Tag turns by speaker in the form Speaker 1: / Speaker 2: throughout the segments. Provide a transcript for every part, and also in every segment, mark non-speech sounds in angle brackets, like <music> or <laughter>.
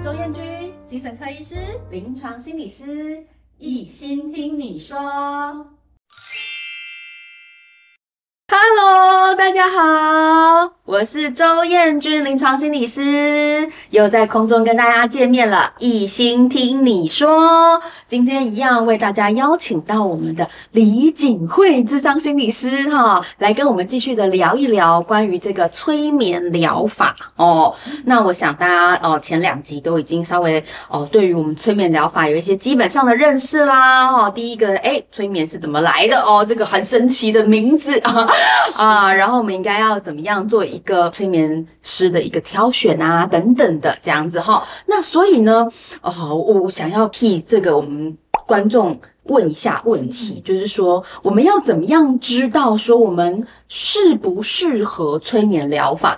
Speaker 1: 周艳君，精神科医师、临床心理师，一心听你说。Hello，大家好，我是周燕君，临床心理师，又在空中跟大家见面了。一心听你说，今天一样为大家邀请到我们的李锦惠智商心理师哈，来跟我们继续的聊一聊关于这个催眠疗法哦。那我想大家哦，前两集都已经稍微哦，对于我们催眠疗法有一些基本上的认识啦。哦，第一个，哎，催眠是怎么来的哦？这个很神奇的名字啊。啊，然后我们应该要怎么样做一个催眠师的一个挑选啊，等等的这样子哈。那所以呢，哦，我想要替这个我们观众问一下问题，就是说我们要怎么样知道说我们适不适合催眠疗法？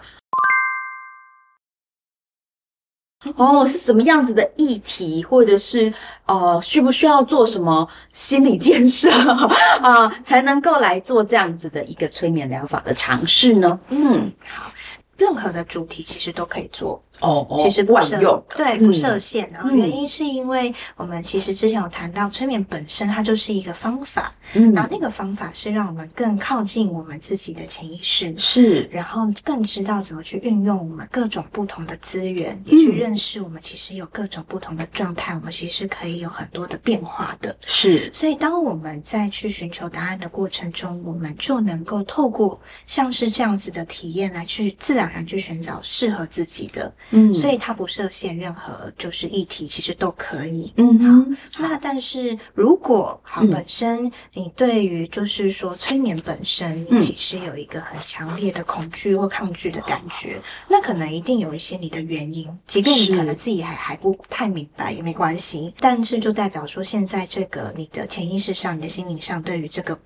Speaker 1: 哦，是什么样子的议题，或者是呃，需不需要做什么心理建设 <laughs> 啊，才能够来做这样子的一个催眠疗法的尝试呢？嗯，
Speaker 2: 好，任何的主题其实都可以做。
Speaker 1: 哦，
Speaker 2: 其实不设
Speaker 1: 用
Speaker 2: 对，不设限。然后原因是因为我们其实之前有谈到，催眠本身它就是一个方法，嗯，然后那个方法是让我们更靠近我们自己的潜意识，
Speaker 1: 是，
Speaker 2: 然后更知道怎么去运用我们各种不同的资源，也去认识我们其实有各种不同的状态，我们其实是可以有很多的变化的。
Speaker 1: 是，
Speaker 2: 所以当我们在去寻求答案的过程中，我们就能够透过像是这样子的体验来去自然而然去寻找适合自己的。嗯，所以它不设限，任何就是议题其实都可以。嗯，好，那但是如果好，本身你对于就是说催眠本身，你其实有一个很强烈的恐惧或抗拒的感觉，那可能一定有一些你的原因，即便你可能自己还还不太明白也没关系，但是就代表说现在这个你的潜意识上、你的心灵上，对于这个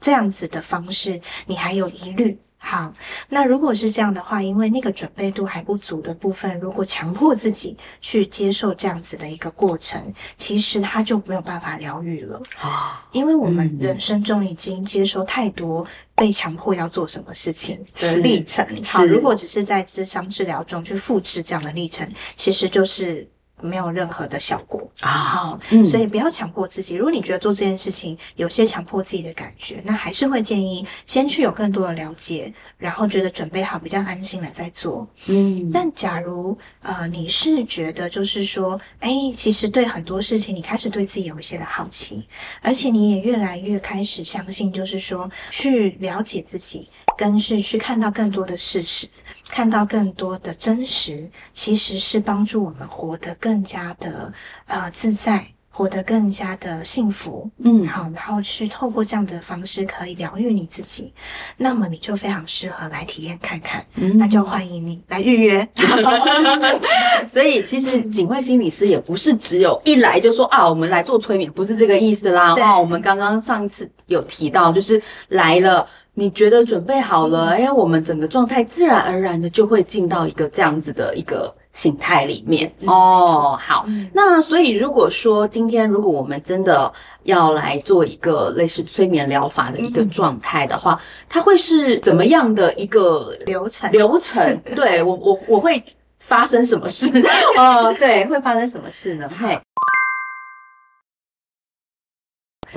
Speaker 2: 这样子的方式，你还有疑虑。好，那如果是这样的话，因为那个准备度还不足的部分，如果强迫自己去接受这样子的一个过程，其实他就没有办法疗愈了啊。因为我们人生中已经接受太多被强迫要做什么事情的历程。好，如果只是在智商治疗中去复制这样的历程，其实就是。没有任何的效果啊，嗯，所以不要强迫自己。如果你觉得做这件事情有些强迫自己的感觉，那还是会建议先去有更多的了解，然后觉得准备好比较安心了再做。嗯，但假如呃你是觉得就是说，哎，其实对很多事情你开始对自己有一些的好奇，而且你也越来越开始相信，就是说去了解自己，跟是去看到更多的事实。看到更多的真实，其实是帮助我们活得更加的呃自在，活得更加的幸福。嗯，好，然后去透过这样的方式可以疗愈你自己，那么你就非常适合来体验看看。嗯，那就欢迎你来预约。<laughs> <laughs>
Speaker 1: 所以其实警卫心理师也不是只有一来就说啊，我们来做催眠，不是这个意思啦。哦，我们刚刚上一次有提到，就是来了。你觉得准备好了？哎，我们整个状态自然而然的就会进到一个这样子的一个形态里面哦。好，那所以如果说今天如果我们真的要来做一个类似催眠疗法的一个状态的话，它会是怎么样的一个
Speaker 2: 流程？
Speaker 1: 流程？<laughs> 对，我我我会发生什么事？<laughs> 哦，对，会发生什么事呢？嘿。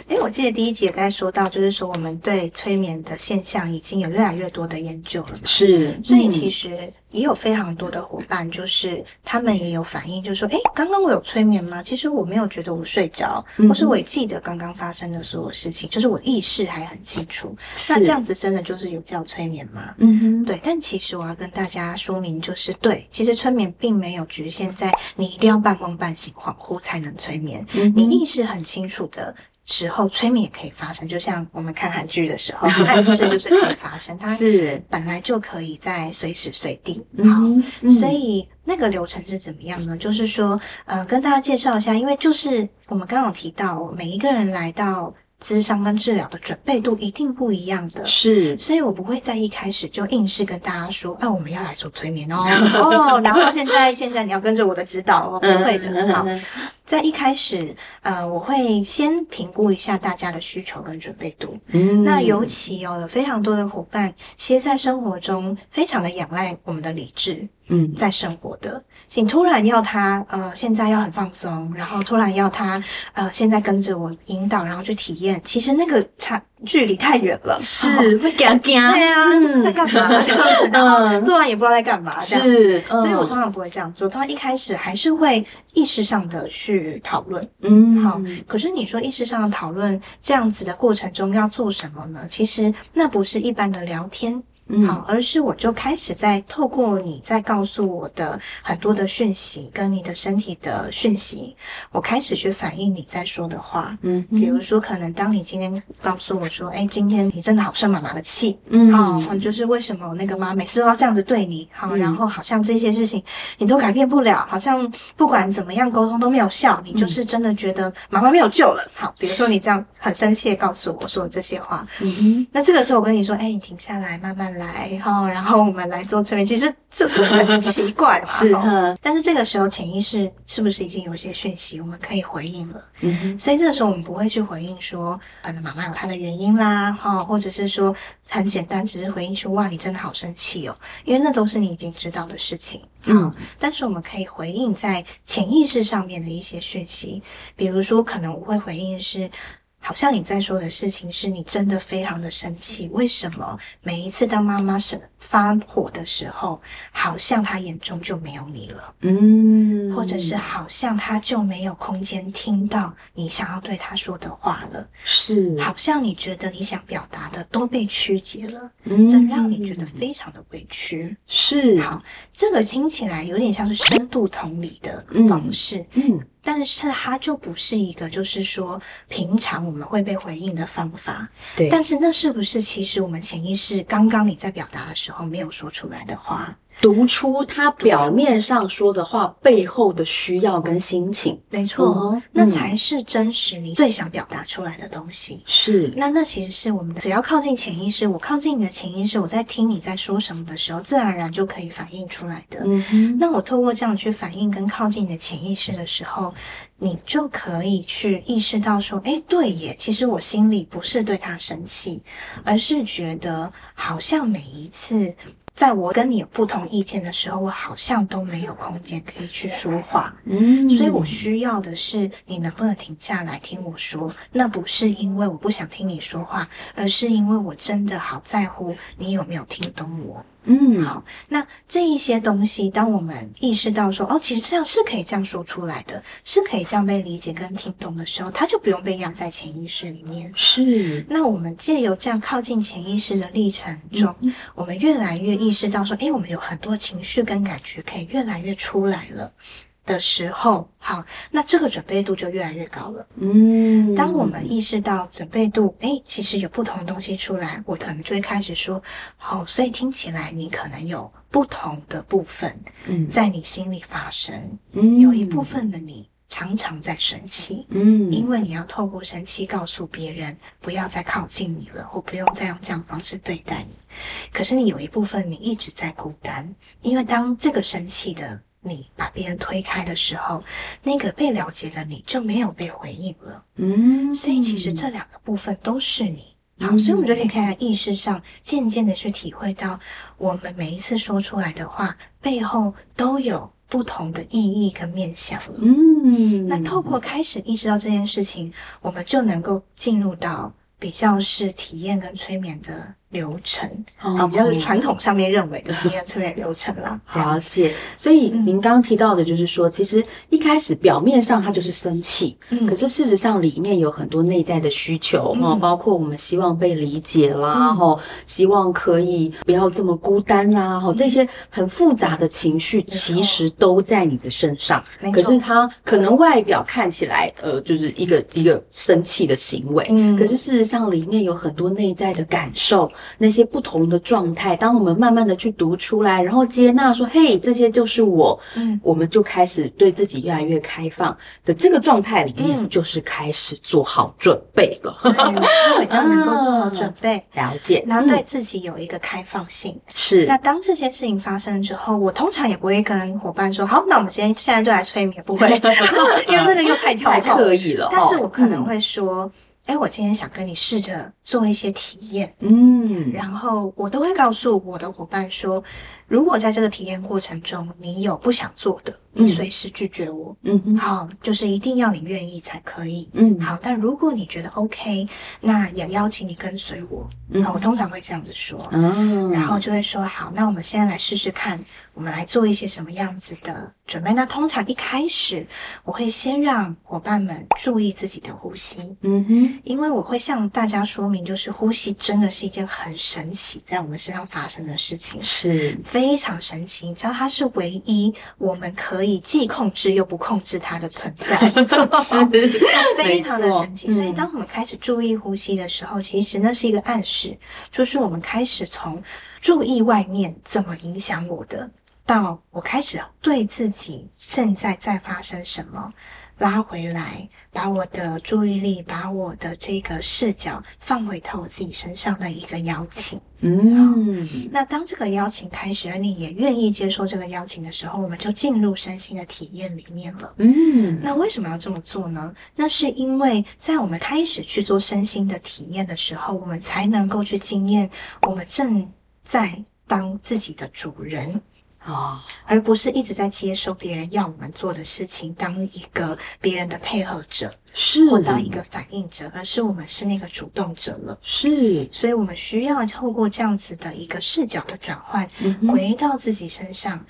Speaker 2: 诶，我记得第一集也在说到，就是说我们对催眠的现象已经有越来越多的研究了。
Speaker 1: 是，
Speaker 2: 所以其实也有非常多的伙伴，就是他们也有反应，就是说，诶，刚刚我有催眠吗？其实我没有觉得我睡着，或是我也记得刚刚发生的所有事情，就是我意识还很清楚。那这样子真的就是有叫催眠吗？嗯哼，对。但其实我要跟大家说明，就是对，其实催眠并没有局限在你一定要半梦半醒、恍惚才能催眠，你意识很清楚的。时候催眠也可以发生，就像我们看韩剧的时候，<laughs> 暗示就是可以发生，它是本来就可以在随时随地。好，嗯、所以那个流程是怎么样呢？就是说，呃，跟大家介绍一下，因为就是我们刚刚有提到，每一个人来到咨商跟治疗的准备度一定不一样的，是，所以我不会在一开始就硬是跟大家说，啊，我们要来做催眠哦，哦，<laughs> 然后现在现在你要跟着我的指导哦，不会的，好。在一开始，呃，我会先评估一下大家的需求跟准备度。
Speaker 1: 嗯，
Speaker 2: 那尤其有、哦、有非常多的伙伴，其实，在生活中非常的仰赖我们的理智。嗯，在生活的，你突然要他呃，现在要很放松，然后突然要他呃，现在跟着我引导，然后去体验，其实那个差距离太远了，
Speaker 1: 是 <laughs> 会惊惊，对
Speaker 2: 啊，嗯、就是在干嘛这样子，然后做完也不知道在干嘛，这样子。
Speaker 1: 是，
Speaker 2: 所以我通常不会这样做，通常一开始还是会意识上的去讨论，
Speaker 1: 嗯，
Speaker 2: 好，可是你说意识上的讨论这样子的过程中要做什么呢？其实那不是一般的聊天。好，而是我就开始在透过你在告诉我的很多的讯息，跟你的身体的讯息，我开始去反映你在说的话。嗯，比如说，可能当你今天告诉我说，哎，今天你真的好生妈妈的气。嗯，好，就是为什么那个妈每次都要这样子对你？好，然后好像这些事情你都改变不了，好像不管怎么样沟通都没有效，你就是真的觉得妈妈没有救了。好，比如说你这样很生气的告诉我说这些话。嗯哼，那这个时候我跟你说，哎，你停下来，慢慢来。来哈，然后我们来做催眠。其实这是很奇怪嘛，<laughs>
Speaker 1: 是哈。
Speaker 2: 但是这个时候潜意识是不是已经有些讯息我们可以回应了？
Speaker 1: 嗯哼。
Speaker 2: 所以这个时候我们不会去回应说，可能妈妈有她的原因啦，哈，或者是说很简单，只是回应说，哇，你真的好生气哦，因为那都是你已经知道的事情。嗯。但是我们可以回应在潜意识上面的一些讯息，比如说可能我会回应是。好像你在说的事情是你真的非常的生气，为什么每一次当妈妈生发火的时候，好像他眼中就没有你了？嗯，或者是好像他就没有空间听到你想要对他说的话了？
Speaker 1: 是，
Speaker 2: 好像你觉得你想表达的都被曲解了，嗯，这让你觉得非常的委屈。
Speaker 1: 是，
Speaker 2: 好，这个听起来有点像是深度同理的方式，嗯。嗯但是它就不是一个，就是说平常我们会被回应的方法。
Speaker 1: 对。
Speaker 2: 但是那是不是其实我们潜意识刚刚你在表达的时后没有说出来的话？
Speaker 1: 读出他表面上说的话背后的需要跟心情，
Speaker 2: 没错，那才是真实你最想表达出来的东西。
Speaker 1: 是，
Speaker 2: 那那其实是我们只要靠近潜意识，我靠近你的潜意识，我在听你在说什么的时候，自然而然就可以反映出来的。嗯哼，那我透过这样去反映跟靠近你的潜意识的时候，你就可以去意识到说，诶，对耶，其实我心里不是对他生气，而是觉得好像每一次。在我跟你有不同意见的时候，我好像都没有空间可以去说话。嗯，所以我需要的是你能不能停下来听我说？那不是因为我不想听你说话，而是因为我真的好在乎你有没有听懂我。嗯，好，那这一些东西，当我们意识到说，哦，其实这样是可以这样说出来的，是可以这样被理解跟听懂的时候，它就不用被压在潜意识里面。
Speaker 1: 是，
Speaker 2: 那我们借由这样靠近潜意识的历程中，嗯，我们越来越意识到说，诶，我们有很多情绪跟感觉可以越来越出来了。的时候，好，那这个准备度就越来越高了。嗯，当我们意识到准备度，哎，其实有不同的东西出来，我可能就会开始说，好，所以听起来你可能有不同的部分，嗯，在你心里发生，嗯，有一部分的你常常在生气，嗯，因为你要透过生气告诉别人不要再靠近你了，或不用再用这样方式对待你。可是你有一部分你一直在孤单，因为当这个生气的。你把别人推开的时候，那个被了解的你就没有被回应了。嗯，所以其实这两个部分都是你。好，所以我们就可以看在意识上，渐渐的去体会到，我们每一次说出来的话背后都有不同的意义跟面向了。嗯，那透过开始意识到这件事情，我们就能够进入到比较是体验跟催眠的。流程啊，比较是传统上面认为的体验催眠流程啦。
Speaker 1: 了解，所以您刚刚提到的，就是说，其实一开始表面上它就是生气，嗯，可是事实上里面有很多内在的需求哈，包括我们希望被理解啦，哈，希望可以不要这么孤单啦，哈，这些很复杂的情绪其实都在你的身上，可是它可能外表看起来呃就是一个一个生气的行为，嗯，可是事实上里面有很多内在的感受。那些不同的状态，当我们慢慢的去读出来，然后接纳说，嘿，这些就是我，嗯，我们就开始对自己越来越开放。的这个状态里面，就是开始做好准备了，
Speaker 2: 比较能够做好准备，<laughs>
Speaker 1: 了解，
Speaker 2: 然后对自己有一个开放性。
Speaker 1: 是，
Speaker 2: 那当这件事情发生之后，我通常也不会跟伙伴说，好，那我们今天现在就来催眠，不会，<laughs> 因为那个又太跳脱，
Speaker 1: 太刻意了。
Speaker 2: 但是我可能会说。哎，我今天想跟你试着做一些体验，
Speaker 1: 嗯，
Speaker 2: 然后我都会告诉我的伙伴说，如果在这个体验过程中你有不想做的，你随时拒绝我，
Speaker 1: 嗯，
Speaker 2: 好，就是一定要你愿意才可以，
Speaker 1: 嗯，
Speaker 2: 好，但如果你觉得 OK，那也邀请你跟随我，
Speaker 1: 嗯，
Speaker 2: 我通常会这样子说，
Speaker 1: 嗯，
Speaker 2: 然后就会说，好，那我们现在来试试看。我们来做一些什么样子的准备？那通常一开始，我会先让伙伴们注意自己的呼吸。
Speaker 1: 嗯哼，
Speaker 2: 因为我会向大家说明，就是呼吸真的是一件很神奇在我们身上发生的事情，
Speaker 1: 是
Speaker 2: 非常神奇。你知道，它是唯一我们可以既控制又不控制它的存在，<laughs> 是 <laughs> 非常的神奇。所以，当我们开始注意呼吸的时候，其实那是一个暗示，就是我们开始从注意外面怎么影响我的。到我开始对自己现在在发生什么拉回来，把我的注意力，把我的这个视角放回到我自己身上的一个邀请。
Speaker 1: 嗯，
Speaker 2: 那当这个邀请开始，而你也愿意接受这个邀请的时候，我们就进入身心的体验里面了。
Speaker 1: 嗯，
Speaker 2: 那为什么要这么做呢？那是因为在我们开始去做身心的体验的时候，我们才能够去经验我们正在当自己的主人。
Speaker 1: 哦，
Speaker 2: 而不是一直在接受别人要我们做的事情，当一个别人的配合者，
Speaker 1: 是
Speaker 2: 或当一个反应者，而是我们是那个主动者了。
Speaker 1: 是，
Speaker 2: 所以我们需要透过这样子的一个视角的转换，
Speaker 1: 嗯、
Speaker 2: 回到自己身上。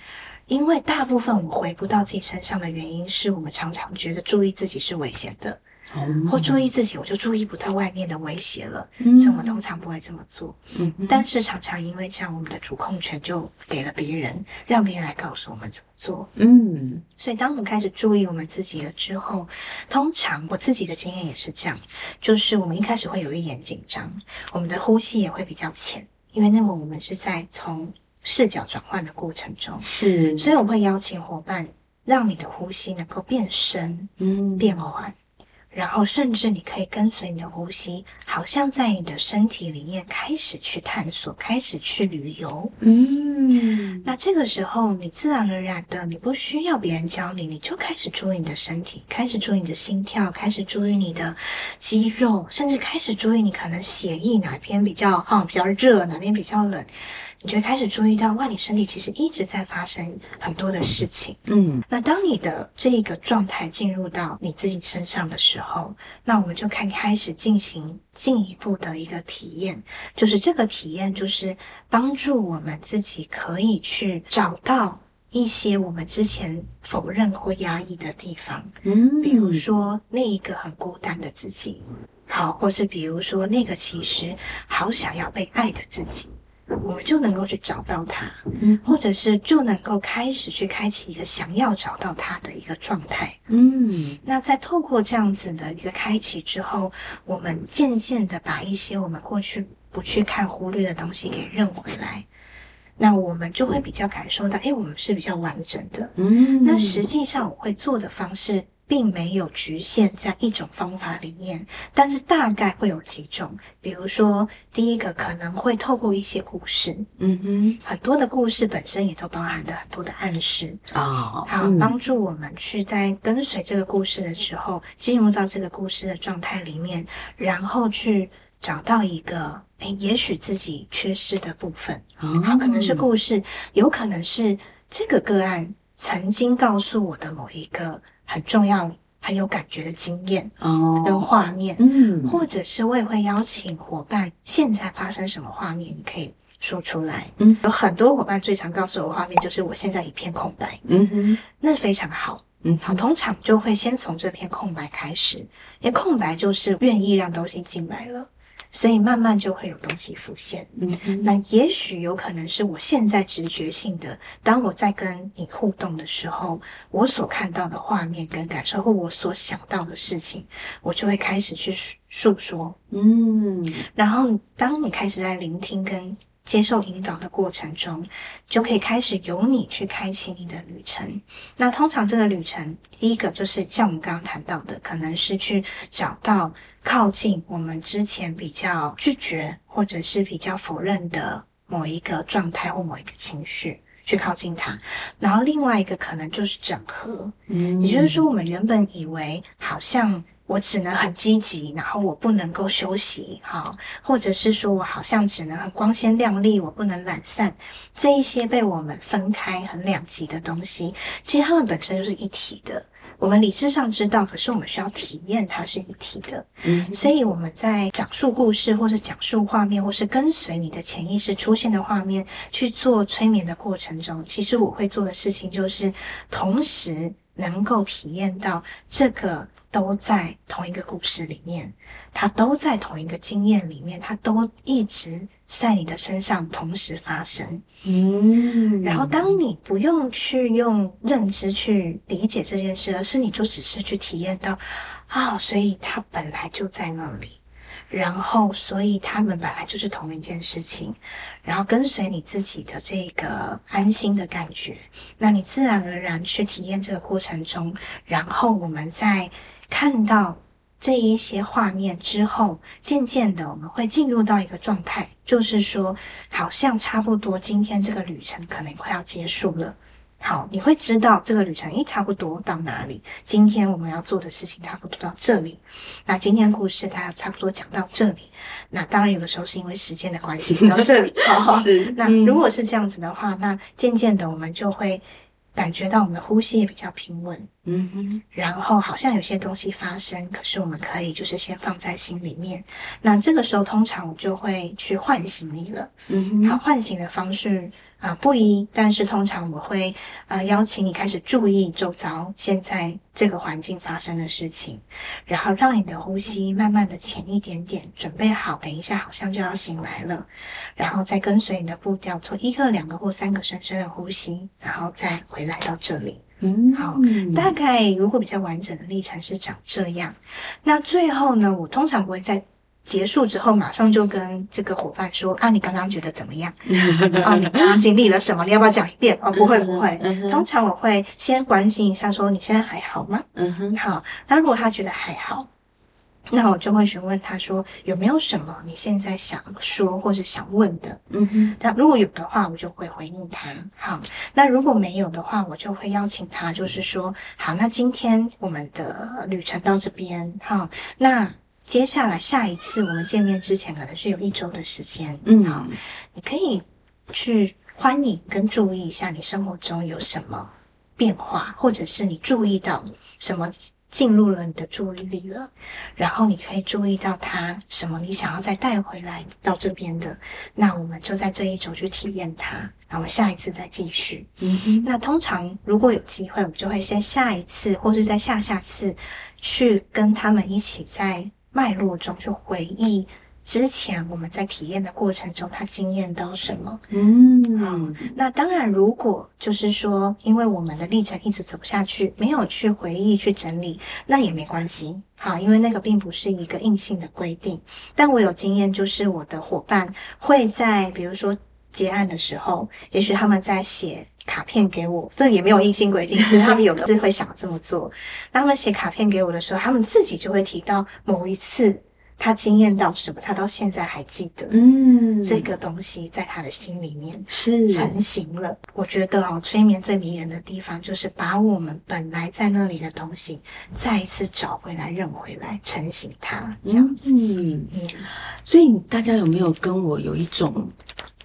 Speaker 2: 因为大部分我们回不到自己身上的原因，是我们常常觉得注意自己是危险的。或注意自己，我就注意不到外面的威胁了，嗯、所以我们通常不会这么做。
Speaker 1: 嗯，
Speaker 2: 但是常常因为这样，我们的主控权就给了别人，让别人来告诉我们怎么做。
Speaker 1: 嗯，
Speaker 2: 所以当我们开始注意我们自己了之后，通常我自己的经验也是这样，就是我们一开始会有一点紧张，我们的呼吸也会比较浅，因为那么我们是在从视角转换的过程中，
Speaker 1: 是，
Speaker 2: 所以我会邀请伙伴，让你的呼吸能够变深，
Speaker 1: 嗯，
Speaker 2: 变缓。然后，甚至你可以跟随你的呼吸，好像在你的身体里面开始去探索，开始去旅游。
Speaker 1: 嗯，
Speaker 2: 那这个时候，你自然而然的，你不需要别人教你，你就开始注意你的身体，开始注意你的心跳，开始注意你的肌肉，甚至开始注意你可能血液哪边比较啊、哦、比较热，哪边比较冷。你就会开始注意到，哇，你身体其实一直在发生很多的事情。
Speaker 1: 嗯，
Speaker 2: 那当你的这个状态进入到你自己身上的时候，那我们就开开始进行进一步的一个体验，就是这个体验就是帮助我们自己可以去找到一些我们之前否认或压抑的地方。
Speaker 1: 嗯，
Speaker 2: 比如说那一个很孤单的自己，好，或是比如说那个其实好想要被爱的自己。我们就能够去找到它，
Speaker 1: 嗯，
Speaker 2: 或者是就能够开始去开启一个想要找到它的一个状态，
Speaker 1: 嗯。
Speaker 2: 那在透过这样子的一个开启之后，我们渐渐的把一些我们过去不去看、忽略的东西给认回来，那我们就会比较感受到，诶，我们是比较完整的。
Speaker 1: 嗯，
Speaker 2: 那实际上我会做的方式。并没有局限在一种方法里面，但是大概会有几种。比如说，第一个可能会透过一些故事，
Speaker 1: 嗯哼，
Speaker 2: 很多的故事本身也都包含了很多的暗示
Speaker 1: 啊，
Speaker 2: 哦、好，帮助我们去在跟随这个故事的时候，进入到这个故事的状态里面，然后去找到一个，诶，也许自己缺失的部分。
Speaker 1: 哦、
Speaker 2: 好，可能是故事，有可能是这个个案曾经告诉我的某一个。很重要、很有感觉的经验哦，跟画面，
Speaker 1: 嗯，
Speaker 2: 或者是我也会邀请伙伴，现在发生什么画面，你可以说出来。
Speaker 1: 嗯，
Speaker 2: 有很多伙伴最常告诉我的画面就是我现在一片空白，
Speaker 1: 嗯哼，
Speaker 2: 那非常好，
Speaker 1: 嗯，
Speaker 2: 好，通常就会先从这片空白开始，因为空白就是愿意让东西进来了。所以慢慢就会有东西浮现。嗯，那也许有可能是我现在直觉性的，当我在跟你互动的时候，我所看到的画面跟感受，或我所想到的事情，我就会开始去诉说。嗯，然后当你开始在聆听跟接受引导的过程中，就可以开始由你去开启你的旅程。那通常这个旅程，第一个就是像我们刚刚谈到的，可能是去找到靠近我们之前比较拒绝或者是比较否认的某一个状态或某一个情绪，去靠近它。然后另外一个可能就是整合，嗯，也就是说，我们原本以为好像。我只能很积极，然后我不能够休息，好，或者是说我好像只能很光鲜亮丽，我不能懒散。这一些被我们分开很两极的东西，其实它们本身就是一体的。我们理智上知道，可是我们需要体验它是一体的。嗯，所以我们在讲述故事，或是讲述画面，或是跟随你的潜意识出现的画面去做催眠的过程中，其实我会做的事情就是同时能够体验到这个。都在同一个故事里面，它都在同一个经验里面，它都一直在你的身上同时发生。嗯，然后当你不用去用认知去理解这件事，而是你就只是去体验到，啊、哦，所以它本来就在那里，然后所以他们本来就是同一件事情，然后跟随你自己的这个安心的感觉，那你自然而然去体验这个过程中，然后我们在。看到这一些画面之后，渐渐的我们会进入到一个状态，就是说，好像差不多今天这个旅程可能快要结束了。好，你会知道这个旅程诶，差不多到哪里？今天我们要做的事情差不多到这里。那今天故事它差不多讲到这里。那当然有的时候是因为时间的关系到这里。好，<laughs> 是。那如果是这样子的话，那渐渐的我们就会。感觉到我们的呼吸也比较平稳，嗯哼，然后好像有些东西发生，可是我们可以就是先放在心里面。那这个时候通常我就会去唤醒你了，嗯哼，好，唤醒的方式。啊、呃，不一，但是通常我会呃邀请你开始注意周遭现在这个环境发生的事情，然后让你的呼吸慢慢的浅一点点，准备好，等一下好像就要醒来了，然后再跟随你的步调做一个、两个或三个深深的呼吸，然后再回来到这里。嗯，好，大概如果比较完整的历程是长这样，那最后呢，我通常不会再。结束之后，马上就跟这个伙伴说：“啊，你刚刚觉得怎么样？<laughs> 啊，你刚刚经历了什么？你要不要讲一遍？哦，<laughs> 不会，不会。通常我会先关心一下，说你现在还好吗？嗯哼，好。那如果他觉得还好，那我就会询问他说有没有什么你现在想说或者想问的？嗯哼。那如果有的话，我就会回应他。好，那如果没有的话，我就会邀请他，就是说，好，那今天我们的旅程到这边。好，那。接下来下一次我们见面之前，可能是有一周的时间。嗯，好，你可以去欢迎跟注意一下你生活中有什么变化，或者是你注意到什么进入了你的注意力了，然后你可以注意到它什么你想要再带回来到这边的，那我们就在这一周去体验它，然后下一次再继续。嗯哼，那通常如果有机会，我们就会先下一次，或是在下下次去跟他们一起在。脉络中去回忆之前我们在体验的过程中，他经验到什么？嗯，好。那当然，如果就是说，因为我们的历程一直走下去，没有去回忆、去整理，那也没关系。好，因为那个并不是一个硬性的规定。但我有经验，就是我的伙伴会在，比如说结案的时候，也许他们在写卡片给我，这也没有硬性规定，<laughs> 就是他们有的是会想这么做。那他们写卡片给我的时候，他们自己就会提到某一次他经验到什么，他到现在还记得。嗯，这个东西在他的心里面是成型了。我觉得哦，催眠最迷人的地方就是把我们本来在那里的东西再一次找回来、认回来、成型它，这样子。嗯嗯。所以大家有没有跟我有一种？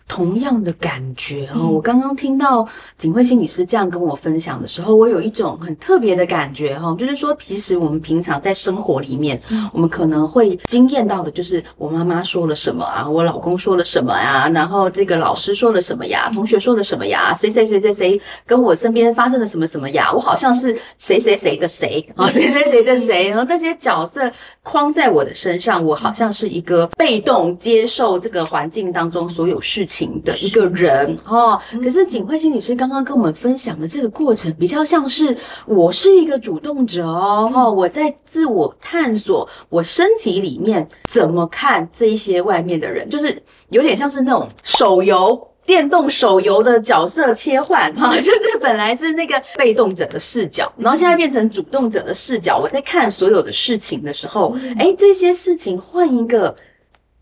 Speaker 1: 同样的感觉。哦。嗯、我刚刚听到景惠心理师这样跟我分享的时候，我有一种很特别的感觉哈，就是说，其实我们平常在生活里面，嗯、我们可能会惊艳到的，就是我妈妈说了什么啊，我老公说了什么呀，然后这个老师说了什么呀，同学说了什么呀，谁谁谁谁谁跟我身边发生了什么什么呀，我好像是谁谁谁的谁啊，谁谁谁的谁，然后那些角色框在我的身上，我好像是一个被动接受这个环境当中所有事情的一个人哦。可是景惠心理师刚刚跟我们分享的这个过程，比较像是我是一个主动者哦，哦，我在自我探索我身体里面怎么看这一些外面的人，就是有点像是那种手游。电动手游的角色切换，哈，<laughs> 就是本来是那个被动者的视角，然后现在变成主动者的视角。我在看所有的事情的时候，哎，这些事情换一个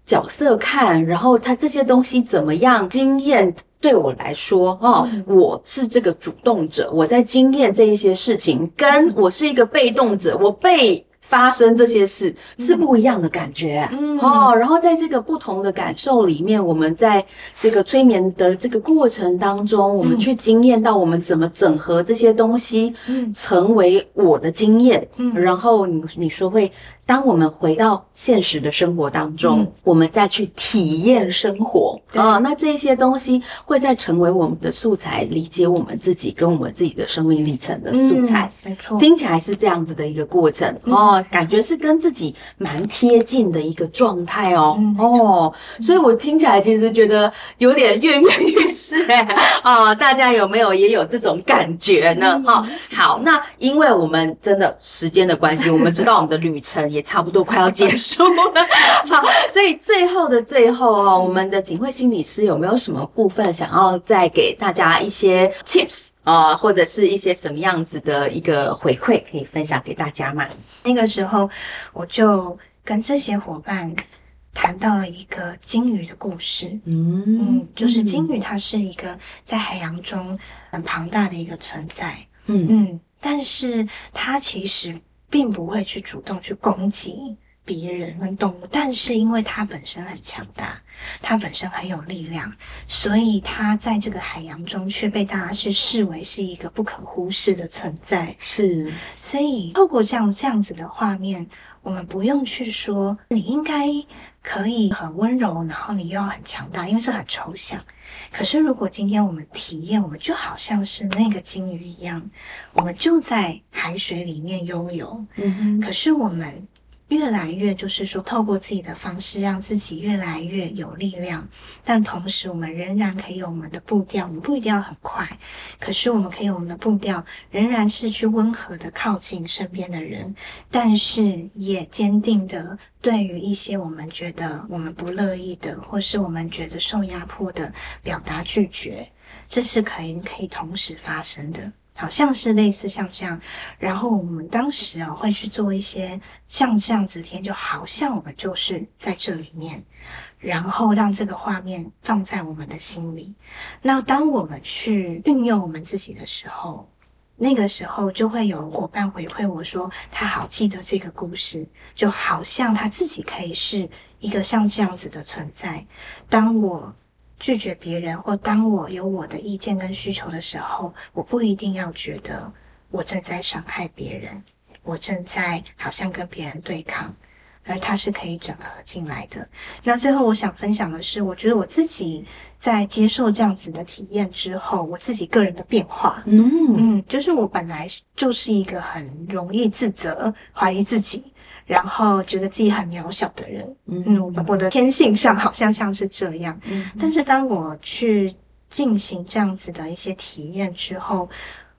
Speaker 1: 角色看，然后他这些东西怎么样经验对我来说，哦，我是这个主动者，我在经验这一些事情，跟我是一个被动者，我被。发生这些事是不一样的感觉，嗯，哦，然后在这个不同的感受里面，我们在这个催眠的这个过程当中，我们去经验到我们怎么整合这些东西，嗯，成为我的经验，嗯，然后你你说会。当我们回到现实的生活当中，嗯、我们再去体验生活啊、哦，那这些东西会再成为我们的素材，理解我们自己跟我们自己的生命历程的素材。
Speaker 2: 嗯、没错，
Speaker 1: 听起来是这样子的一个过程、嗯、哦，感觉是跟自己蛮贴近的一个状态哦。
Speaker 2: 嗯、
Speaker 1: 哦，所以我听起来其实觉得有点跃跃欲试哎啊，<laughs> 大家有没有也有这种感觉呢？哦，好，那因为我们真的时间的关系，我们知道我们的旅程。也差不多快要结束了，<laughs> 好，所以最后的最后哦，我们的景惠心理师有没有什么部分想要再给大家一些 tips 啊、呃，或者是一些什么样子的一个回馈可以分享给大家吗？
Speaker 2: 那个时候我就跟这些伙伴谈到了一个鲸鱼的故事，嗯嗯，就是鲸鱼它是一个在海洋中很庞大的一个存在，嗯嗯，但是它其实。并不会去主动去攻击别人跟动物，但是因为它本身很强大，它本身很有力量，所以它在这个海洋中却被大家是视为是一个不可忽视的存在。
Speaker 1: 是，
Speaker 2: 所以透过这样这样子的画面，我们不用去说你应该可以很温柔，然后你又要很强大，因为这很抽象。可是，如果今天我们体验，我们就好像是那个鲸鱼一样，我们就在海水里面悠游。嗯哼。可是我们。越来越就是说，透过自己的方式，让自己越来越有力量。但同时，我们仍然可以有我们的步调，我们不一定要很快，可是我们可以我们的步调，仍然是去温和的靠近身边的人，但是也坚定的对于一些我们觉得我们不乐意的，或是我们觉得受压迫的，表达拒绝，这是可以可以同时发生的。好像是类似像这样，然后我们当时啊会去做一些像这样子天，就好像我们就是在这里面，然后让这个画面放在我们的心里。那当我们去运用我们自己的时候，那个时候就会有伙伴回馈我说，他好记得这个故事，就好像他自己可以是一个像这样子的存在。当我。拒绝别人，或当我有我的意见跟需求的时候，我不一定要觉得我正在伤害别人，我正在好像跟别人对抗，而它是可以整合进来的。那最后我想分享的是，我觉得我自己在接受这样子的体验之后，我自己个人的变化，嗯嗯，就是我本来就是一个很容易自责、怀疑自己。然后觉得自己很渺小的人，嗯，嗯，我的天性上好像像是这样，嗯，但是当我去进行这样子的一些体验之后，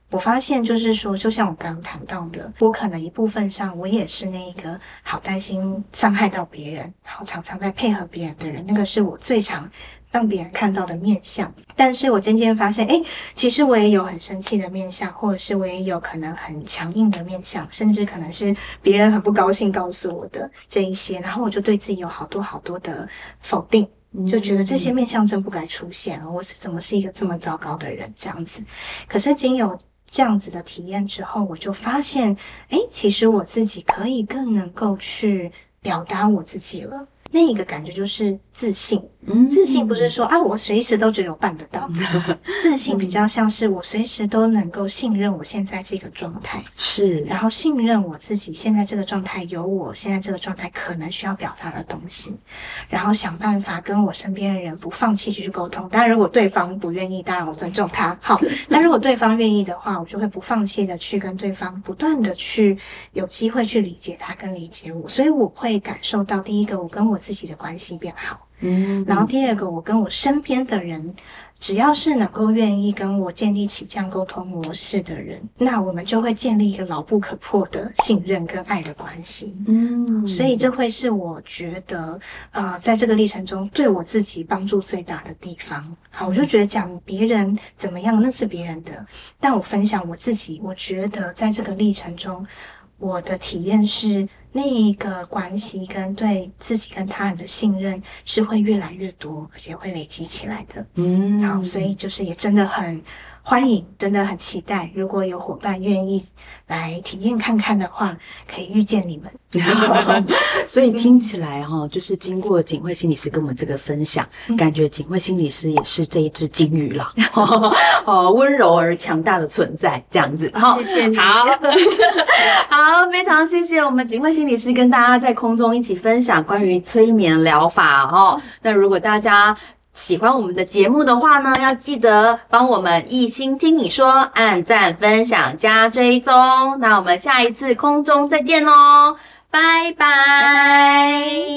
Speaker 2: 我发现就是说，就像我刚刚谈到的，我可能一部分上我也是那个好担心伤害到别人，然后常常在配合别人的人，那个是我最常。让别人看到的面相，但是我渐渐发现，诶，其实我也有很生气的面相，或者是我也有可能很强硬的面相，甚至可能是别人很不高兴告诉我的这一些，然后我就对自己有好多好多的否定，就觉得这些面相真不该出现，我是怎么是一个这么糟糕的人这样子。可是经有这样子的体验之后，我就发现，诶，其实我自己可以更能够去表达我自己了，那一个感觉就是自信。嗯，自信不是说啊，我随时都觉得我办得到。<laughs> 自信比较像是我随时都能够信任我现在这个状态，
Speaker 1: 是，
Speaker 2: 然后信任我自己现在这个状态有我现在这个状态可能需要表达的东西，然后想办法跟我身边的人不放弃去沟通。当然，如果对方不愿意，当然我尊重他。好，<laughs> 那如果对方愿意的话，我就会不放弃的去跟对方不断的去有机会去理解他跟理解我，所以我会感受到第一个，我跟我自己的关系变好。嗯，然后第二个，我跟我身边的人，只要是能够愿意跟我建立起这样沟通模式的人，那我们就会建立一个牢不可破的信任跟爱的关系。嗯，所以这会是我觉得，呃，在这个历程中对我自己帮助最大的地方。好，我就觉得讲别人怎么样，那是别人的，但我分享我自己，我觉得在这个历程中，我的体验是。那一个关系跟对自己跟他人的信任是会越来越多，而且会累积起来的。嗯，好，所以就是也真的很。欢迎，真的很期待。如果有伙伴愿意来体验看看的话，可以遇见你们。<laughs>
Speaker 1: 所以听起来哈、哦，就是经过景惠心理师跟我们这个分享，嗯、感觉景惠心理师也是这一只金鱼了，<laughs> 哦，温柔而强大的存在，这样子。好，谢谢你。好，好，非常谢谢我们景惠心理师跟大家在空中一起分享关于催眠疗法哦。那如果大家喜欢我们的节目的话呢，要记得帮我们一心听你说，按赞、分享、加追踪。那我们下一次空中再见喽，拜拜。